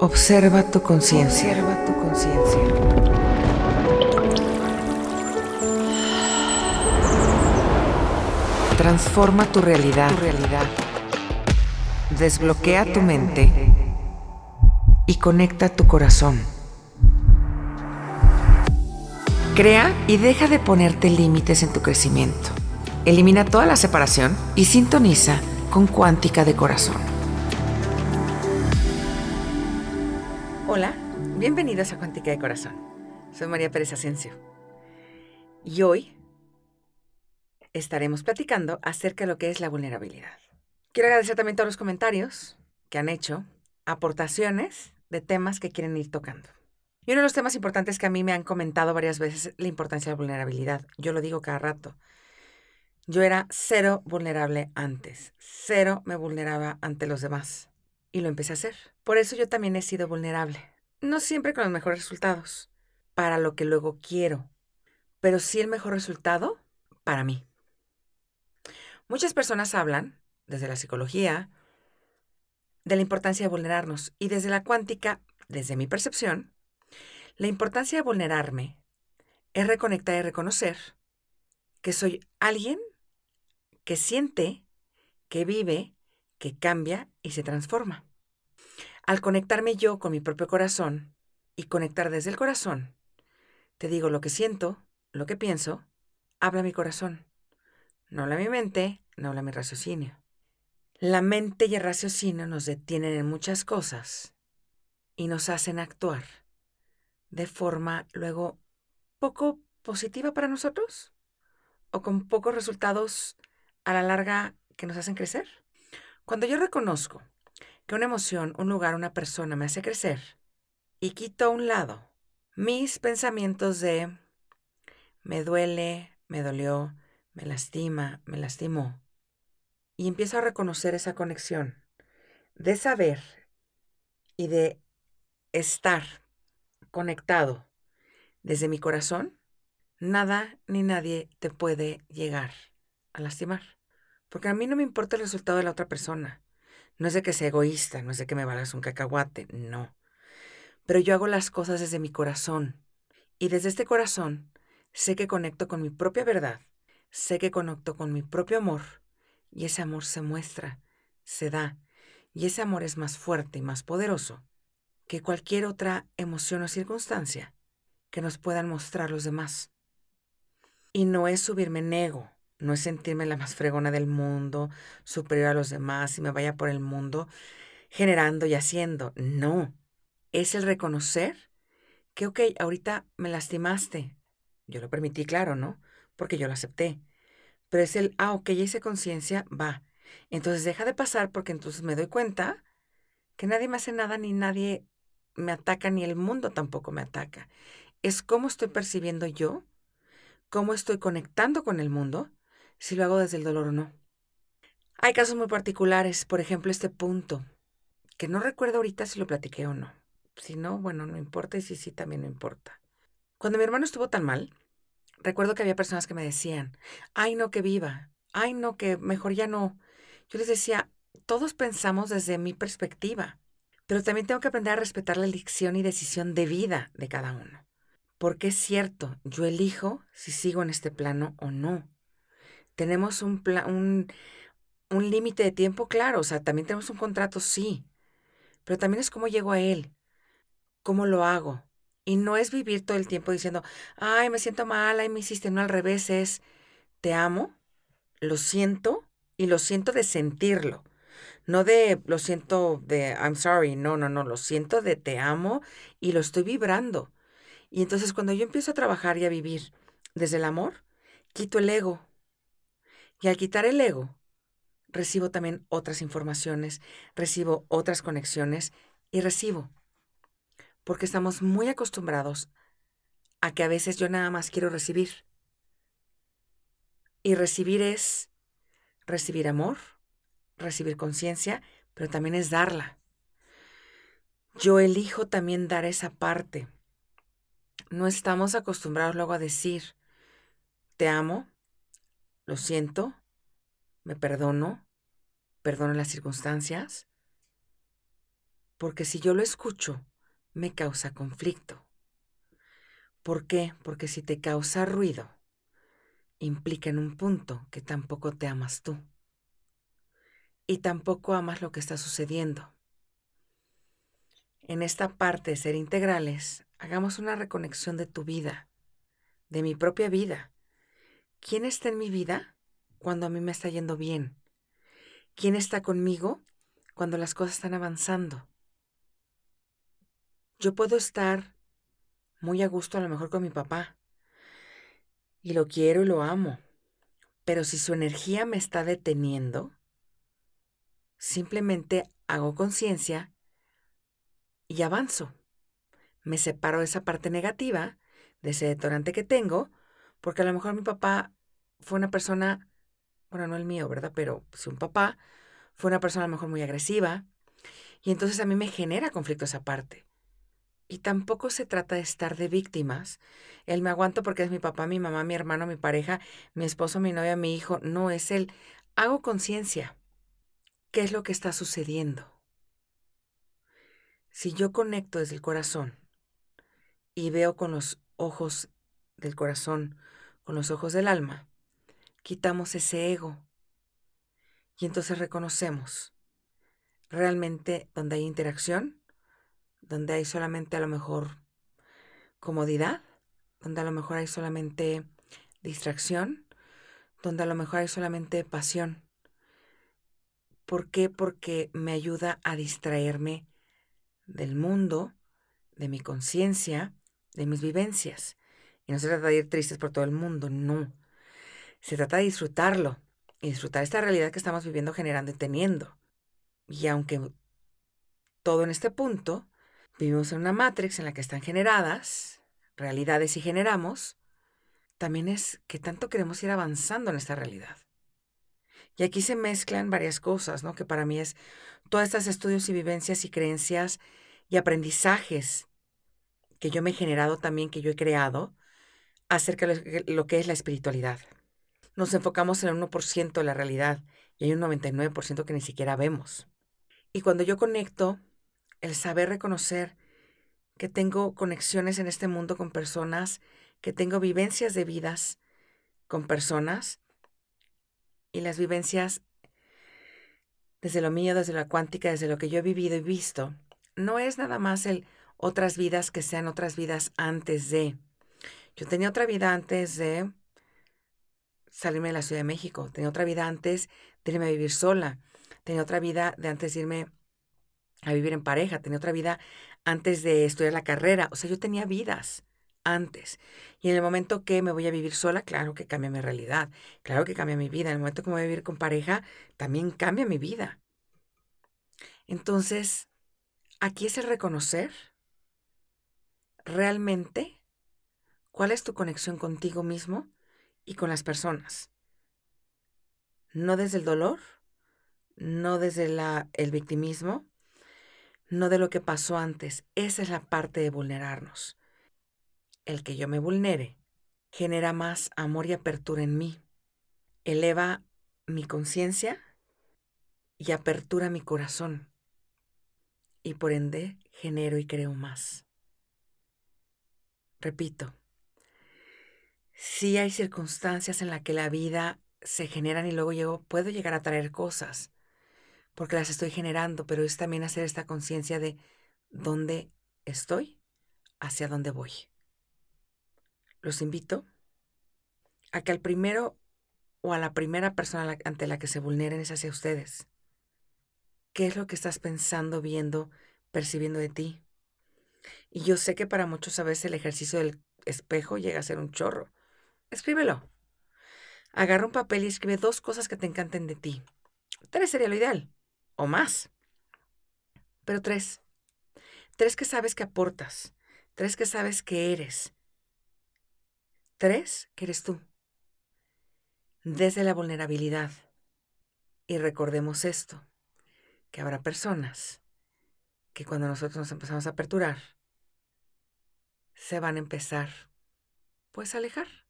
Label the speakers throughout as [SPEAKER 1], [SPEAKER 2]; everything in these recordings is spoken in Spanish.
[SPEAKER 1] Observa tu conciencia.
[SPEAKER 2] Observa tu conciencia.
[SPEAKER 1] Transforma tu realidad.
[SPEAKER 2] Tu realidad.
[SPEAKER 1] Desbloquea tu mente y conecta tu corazón. Crea y deja de ponerte límites en tu crecimiento. Elimina toda la separación y sintoniza con Cuántica de Corazón. Bienvenidos a Cuántica de Corazón. Soy María Pérez Asensio. Y hoy estaremos platicando acerca de lo que es la vulnerabilidad. Quiero agradecer también todos los comentarios que han hecho, aportaciones de temas que quieren ir tocando. Y uno de los temas importantes que a mí me han comentado varias veces es la importancia de la vulnerabilidad. Yo lo digo cada rato. Yo era cero vulnerable antes. Cero me vulneraba ante los demás. Y lo empecé a hacer. Por eso yo también he sido vulnerable. No siempre con los mejores resultados. Para lo que luego quiero. Pero sí el mejor resultado para mí. Muchas personas hablan, desde la psicología, de la importancia de vulnerarnos. Y desde la cuántica, desde mi percepción, la importancia de vulnerarme es reconectar y reconocer que soy alguien que siente, que vive, que cambia y se transforma. Al conectarme yo con mi propio corazón y conectar desde el corazón, te digo lo que siento, lo que pienso, habla mi corazón. No habla mi mente, no habla mi raciocinio. La mente y el raciocinio nos detienen en muchas cosas y nos hacen actuar de forma luego poco positiva para nosotros o con pocos resultados a la larga que nos hacen crecer. Cuando yo reconozco que una emoción, un lugar, una persona me hace crecer y quito a un lado mis pensamientos de me duele, me dolió, me lastima, me lastimó, y empiezo a reconocer esa conexión de saber y de estar conectado desde mi corazón, nada ni nadie te puede llegar a lastimar. Porque a mí no me importa el resultado de la otra persona. No es de que sea egoísta, no es de que me valgas un cacahuate, no. Pero yo hago las cosas desde mi corazón. Y desde este corazón sé que conecto con mi propia verdad, sé que conecto con mi propio amor. Y ese amor se muestra, se da. Y ese amor es más fuerte y más poderoso que cualquier otra emoción o circunstancia que nos puedan mostrar los demás. Y no es subirme en ego, no es sentirme la más fregona del mundo, superior a los demás y me vaya por el mundo generando y haciendo. No, es el reconocer que, ok, ahorita me lastimaste. Yo lo permití, claro, ¿no? Porque yo lo acepté. Pero es el, ah, ok, ya hice conciencia, va. Entonces deja de pasar porque entonces me doy cuenta que nadie me hace nada ni nadie me ataca ni el mundo tampoco me ataca. Es cómo estoy percibiendo yo, cómo estoy conectando con el mundo, si lo hago desde el dolor o no. Hay casos muy particulares, por ejemplo, este punto, que no recuerdo ahorita si lo platiqué o no. Si no, bueno, no importa y si sí, también no importa. Cuando mi hermano estuvo tan mal, recuerdo que había personas que me decían, ay no, que viva, ay no, que mejor ya no. Yo les decía, todos pensamos desde mi perspectiva. Pero también tengo que aprender a respetar la elección y decisión de vida de cada uno. Porque es cierto, yo elijo si sigo en este plano o no. Tenemos un, un, un límite de tiempo, claro, o sea, también tenemos un contrato, sí. Pero también es cómo llego a él, cómo lo hago. Y no es vivir todo el tiempo diciendo, ay, me siento mal, ay, me hiciste, no al revés, es, te amo, lo siento y lo siento de sentirlo no de lo siento de I'm sorry, no, no, no, lo siento de te amo y lo estoy vibrando. Y entonces cuando yo empiezo a trabajar y a vivir desde el amor, quito el ego. Y al quitar el ego, recibo también otras informaciones, recibo otras conexiones y recibo. Porque estamos muy acostumbrados a que a veces yo nada más quiero recibir. Y recibir es recibir amor, recibir conciencia, pero también es darla. Yo elijo también dar esa parte. No estamos acostumbrados luego a decir, te amo, lo siento, me perdono, perdono las circunstancias, Porque si yo lo escucho, me causa conflicto. ¿Por qué? Porque si te causa ruido, implica en un punto que tampoco te amas tú. Y tampoco amas lo que está sucediendo. En esta parte de ser integrales, hagamos una reconexión de tu vida, de mi propia vida. ¿Quién está en mi vida cuando a mí me está yendo bien? ¿Quién está conmigo cuando las cosas están avanzando? Yo puedo estar muy a gusto a lo mejor con mi papá y lo quiero y lo amo, pero si su energía me está deteniendo, simplemente hago conciencia y avanzo. Me separo de esa parte negativa, de ese detonante que tengo, porque a lo mejor mi papá fue una persona, bueno, no el mío, ¿verdad? Pero si un papá fue una persona a lo mejor muy agresiva, y entonces a mí me genera conflicto esa parte. Y tampoco se trata de estar de víctimas. Él me aguanto porque es mi papá, mi mamá, mi hermano, mi pareja, mi esposo, mi novia, mi hijo. No, es él. Hago conciencia. ¿Qué es lo que está sucediendo? Si yo conecto desde el corazón y veo con los ojos del corazón, con los ojos del alma, quitamos ese ego y entonces reconocemos realmente donde hay interacción, donde hay solamente a lo mejor comodidad, donde a lo mejor hay solamente distracción, donde a lo mejor hay solamente pasión. ¿Por qué? Porque me ayuda a distraerme del mundo, de mi conciencia, de mis vivencias. Y no se trata de ir tristes por todo el mundo, no. Se trata de disfrutarlo y disfrutar esta realidad que estamos viviendo, generando y teniendo. Y aunque todo en este punto, vivimos en una matrix en la que están generadas realidades y generamos, también es que tanto queremos ir avanzando en esta realidad. Y aquí se mezclan varias cosas, ¿no? Que para mí es todos estos estudios y vivencias y creencias y aprendizajes que yo me he generado también, que yo he creado, acerca de lo que es la espiritualidad. Nos enfocamos en el 1% de la realidad y hay un 99% que ni siquiera vemos. Y cuando yo conecto, el saber reconocer que tengo conexiones en este mundo con personas, que tengo vivencias de vidas con personas, y las vivencias desde lo mío, desde la cuántica, desde lo que yo he vivido y visto, no es nada más el otras vidas que sean otras vidas antes de. Yo tenía otra vida antes de salirme de la Ciudad de México, tenía otra vida antes de irme a vivir sola, tenía otra vida de antes de irme a vivir en pareja, tenía otra vida antes de estudiar la carrera, o sea, yo tenía vidas antes. Y en el momento que me voy a vivir sola, claro que cambia mi realidad, claro que cambia mi vida. En el momento que me voy a vivir con pareja, también cambia mi vida. Entonces, aquí es el reconocer realmente cuál es tu conexión contigo mismo y con las personas. No desde el dolor, no desde el victimismo, no de lo que pasó antes. Esa es la parte de vulnerarnos el que yo me vulnere, genera más amor y apertura en mí, eleva mi conciencia y apertura mi corazón, y por ende genero y creo más. Repito, si hay circunstancias en las que la vida se generan y luego puedo llegar a traer cosas, porque las estoy generando, pero es también hacer esta conciencia de dónde estoy, hacia dónde voy los invito a que al primero o a la primera persona ante la que se vulneren es hacia ustedes. ¿Qué es lo que estás pensando, viendo, percibiendo de ti? Y yo sé que para muchos a veces el ejercicio del espejo llega a ser un chorro. Escríbelo. Agarra un papel y escribe dos cosas que te encanten de ti. Tres sería lo ideal. O más. Pero tres. Tres que sabes que aportas. Tres que sabes que eres. Tres, que eres tú. Desde la vulnerabilidad. Y recordemos esto, que habrá personas que cuando nosotros nos empezamos a aperturar, se van a empezar, pues, a alejar.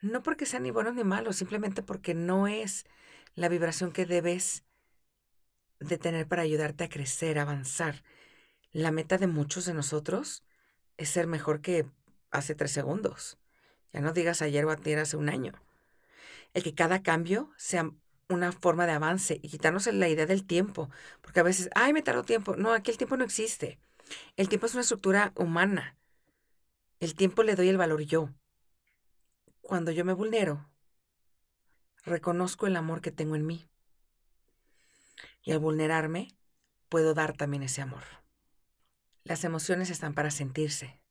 [SPEAKER 1] No porque sean ni buenos ni malos, simplemente porque no es la vibración que debes de tener para ayudarte a crecer, a avanzar. La meta de muchos de nosotros es ser mejor que hace tres segundos. Ya no digas ayer o ayer hace un año. El que cada cambio sea una forma de avance y quitarnos la idea del tiempo. Porque a veces, ay, me tardó tiempo. No, aquí el tiempo no existe. El tiempo es una estructura humana. El tiempo le doy el valor yo. Cuando yo me vulnero, reconozco el amor que tengo en mí. Y al vulnerarme, puedo dar también ese amor. Las emociones están para sentirse.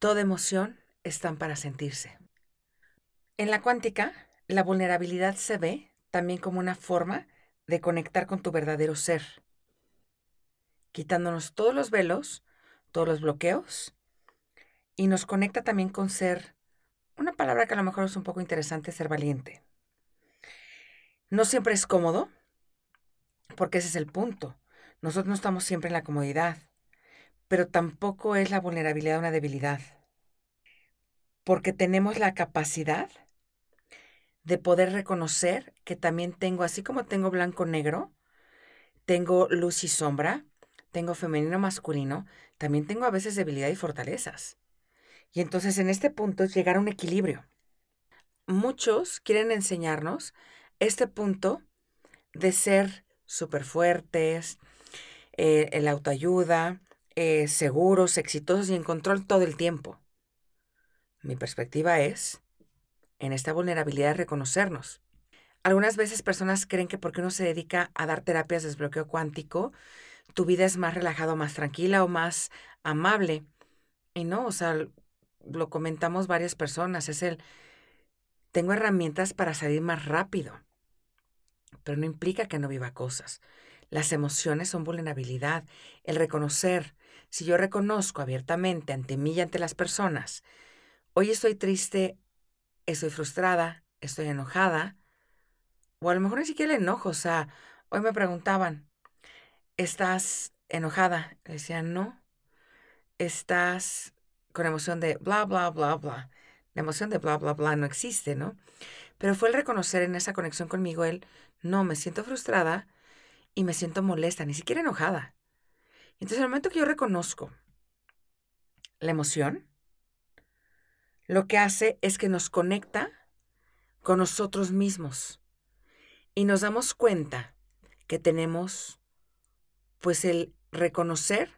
[SPEAKER 1] Toda emoción están para sentirse. En la cuántica, la vulnerabilidad se ve también como una forma de conectar con tu verdadero ser, quitándonos todos los velos, todos los bloqueos, y nos conecta también con ser, una palabra que a lo mejor es un poco interesante, ser valiente. No siempre es cómodo, porque ese es el punto. Nosotros no estamos siempre en la comodidad, pero tampoco es la vulnerabilidad una debilidad, porque tenemos la capacidad de poder reconocer que también tengo, así como tengo blanco-negro, tengo luz y sombra, tengo femenino-masculino, también tengo a veces debilidad y fortalezas. Y entonces en este punto es llegar a un equilibrio. Muchos quieren enseñarnos este punto de ser súper fuertes, eh, el autoayuda, eh, seguros, exitosos y en control todo el tiempo. Mi perspectiva es, en esta vulnerabilidad, reconocernos. Algunas veces personas creen que porque uno se dedica a dar terapias de desbloqueo cuántico, tu vida es más relajada, más tranquila o más amable. Y no, o sea, lo comentamos varias personas, es el, tengo herramientas para salir más rápido pero no implica que no viva cosas. Las emociones son vulnerabilidad. El reconocer, si yo reconozco abiertamente ante mí y ante las personas, hoy estoy triste, estoy frustrada, estoy enojada, o a lo mejor ni siquiera el enojo, o sea, hoy me preguntaban, ¿estás enojada? Le decía, no, estás con emoción de bla, bla, bla, bla. La emoción de bla, bla, bla no existe, ¿no? Pero fue el reconocer en esa conexión conmigo él, no, me siento frustrada y me siento molesta, ni siquiera enojada. Entonces, en el momento que yo reconozco la emoción, lo que hace es que nos conecta con nosotros mismos y nos damos cuenta que tenemos pues el reconocer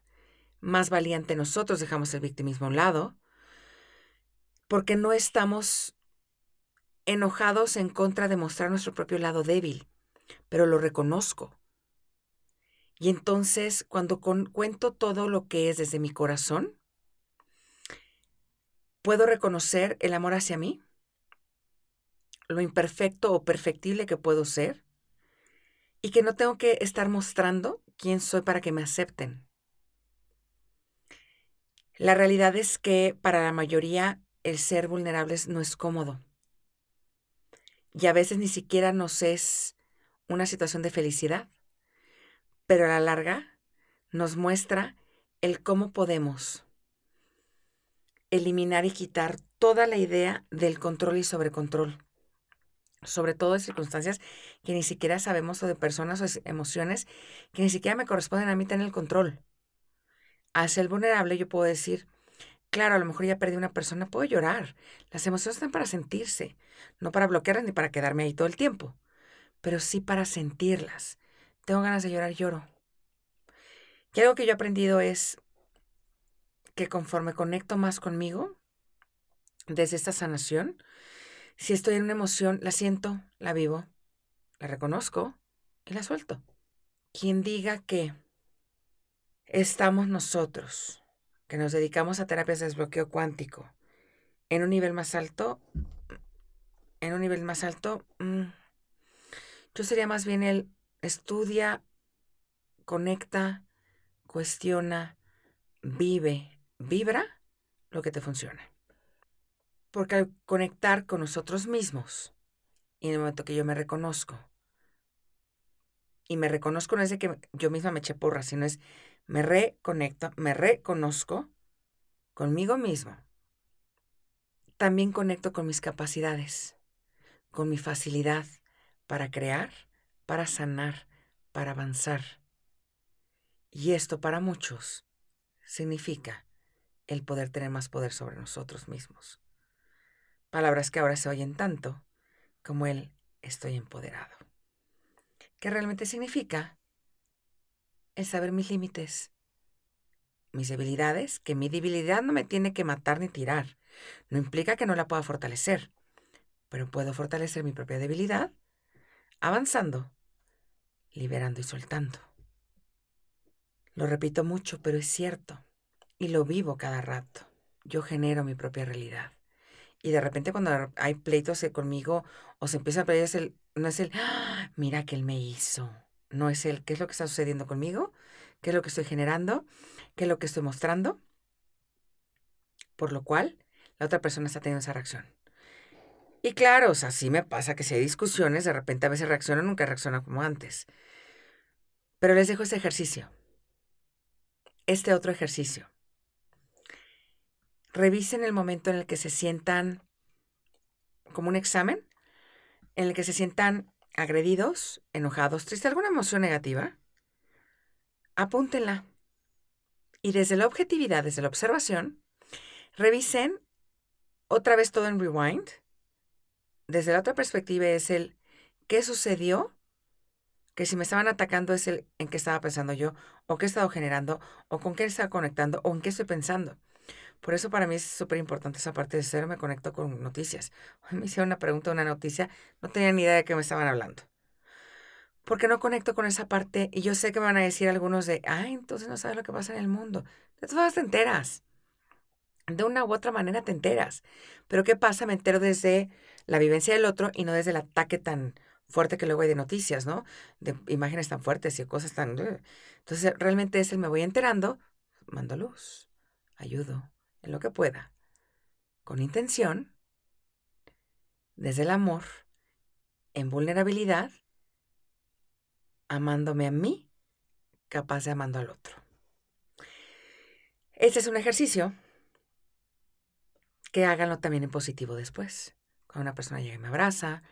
[SPEAKER 1] más valiente nosotros, dejamos el victimismo a un lado, porque no estamos enojados en contra de mostrar nuestro propio lado débil, pero lo reconozco. Y entonces, cuando cuento todo lo que es desde mi corazón, puedo reconocer el amor hacia mí, lo imperfecto o perfectible que puedo ser, y que no tengo que estar mostrando quién soy para que me acepten. La realidad es que para la mayoría el ser vulnerables no es cómodo y a veces ni siquiera nos es una situación de felicidad, pero a la larga nos muestra el cómo podemos eliminar y quitar toda la idea del control y sobrecontrol, sobre todo en circunstancias que ni siquiera sabemos o de personas o emociones que ni siquiera me corresponden a mí tener el control. Al ser vulnerable yo puedo decir, Claro, a lo mejor ya perdí una persona, puedo llorar. Las emociones están para sentirse, no para bloquearlas ni para quedarme ahí todo el tiempo, pero sí para sentirlas. Tengo ganas de llorar, lloro. Y algo que yo he aprendido es que conforme conecto más conmigo, desde esta sanación, si estoy en una emoción, la siento, la vivo, la reconozco y la suelto. Quien diga que estamos nosotros que nos dedicamos a terapias de desbloqueo cuántico en un nivel más alto, en un nivel más alto, mm, yo sería más bien el estudia, conecta, cuestiona, vive, vibra lo que te funciona. Porque al conectar con nosotros mismos, y en el momento que yo me reconozco, y me reconozco no es de que yo misma me eche porra, sino es me reconecto, me reconozco conmigo mismo. También conecto con mis capacidades, con mi facilidad para crear, para sanar, para avanzar. Y esto para muchos significa el poder tener más poder sobre nosotros mismos. Palabras que ahora se oyen tanto como el estoy empoderado. ¿Qué realmente significa? El saber mis límites, mis debilidades, que mi debilidad no me tiene que matar ni tirar. No implica que no la pueda fortalecer, pero puedo fortalecer mi propia debilidad avanzando, liberando y soltando. Lo repito mucho, pero es cierto. Y lo vivo cada rato. Yo genero mi propia realidad. Y de repente cuando hay pleitos conmigo o se empieza a pelear, no es el, ¡Ah! mira que él me hizo. No es el, ¿qué es lo que está sucediendo conmigo? ¿Qué es lo que estoy generando? ¿Qué es lo que estoy mostrando? Por lo cual, la otra persona está teniendo esa reacción. Y claro, o sea, sí me pasa que si hay discusiones, de repente a veces reacciona, nunca reacciona como antes. Pero les dejo este ejercicio. Este otro ejercicio. Revisen el momento en el que se sientan como un examen, en el que se sientan agredidos, enojados, tristes, alguna emoción negativa. Apúntenla. Y desde la objetividad, desde la observación, revisen otra vez todo en rewind. Desde la otra perspectiva es el qué sucedió, que si me estaban atacando es el en qué estaba pensando yo, o qué he estado generando, o con qué estaba conectando, o en qué estoy pensando. Por eso para mí es súper importante esa parte de cero, me conecto con noticias. Hoy me hicieron una pregunta, una noticia, no tenía ni idea de qué me estaban hablando. Porque no conecto con esa parte y yo sé que me van a decir algunos de, ay, entonces no sabes lo que pasa en el mundo. De todas te enteras. De una u otra manera te enteras. Pero ¿qué pasa? Me entero desde la vivencia del otro y no desde el ataque tan fuerte que luego hay de noticias, ¿no? De imágenes tan fuertes y cosas tan... Entonces realmente es el me voy enterando, mando luz, ayudo, en lo que pueda, con intención, desde el amor, en vulnerabilidad, amándome a mí, capaz de amando al otro. Este es un ejercicio que háganlo también en positivo después. Cuando una persona llega y me abraza,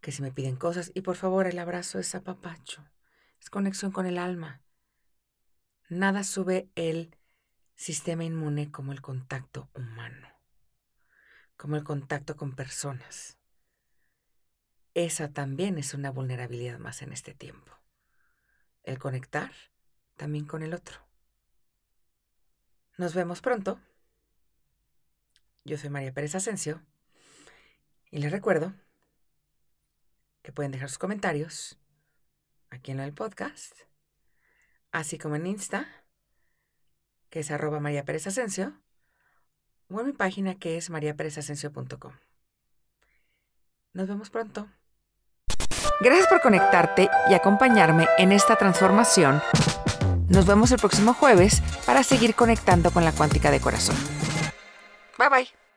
[SPEAKER 1] que si me piden cosas, y por favor el abrazo es apapacho, es conexión con el alma. Nada sube el sistema inmune como el contacto humano, como el contacto con personas. Esa también es una vulnerabilidad más en este tiempo. El conectar también con el otro. Nos vemos pronto. Yo soy María Pérez Asensio y les recuerdo que pueden dejar sus comentarios aquí en el podcast, así como en Insta que es arroba María Pérez o en mi página que es mariaperezasensio.com. Nos vemos pronto. Gracias por conectarte y acompañarme en esta transformación. Nos vemos el próximo jueves para seguir conectando con la cuántica de corazón. Bye bye.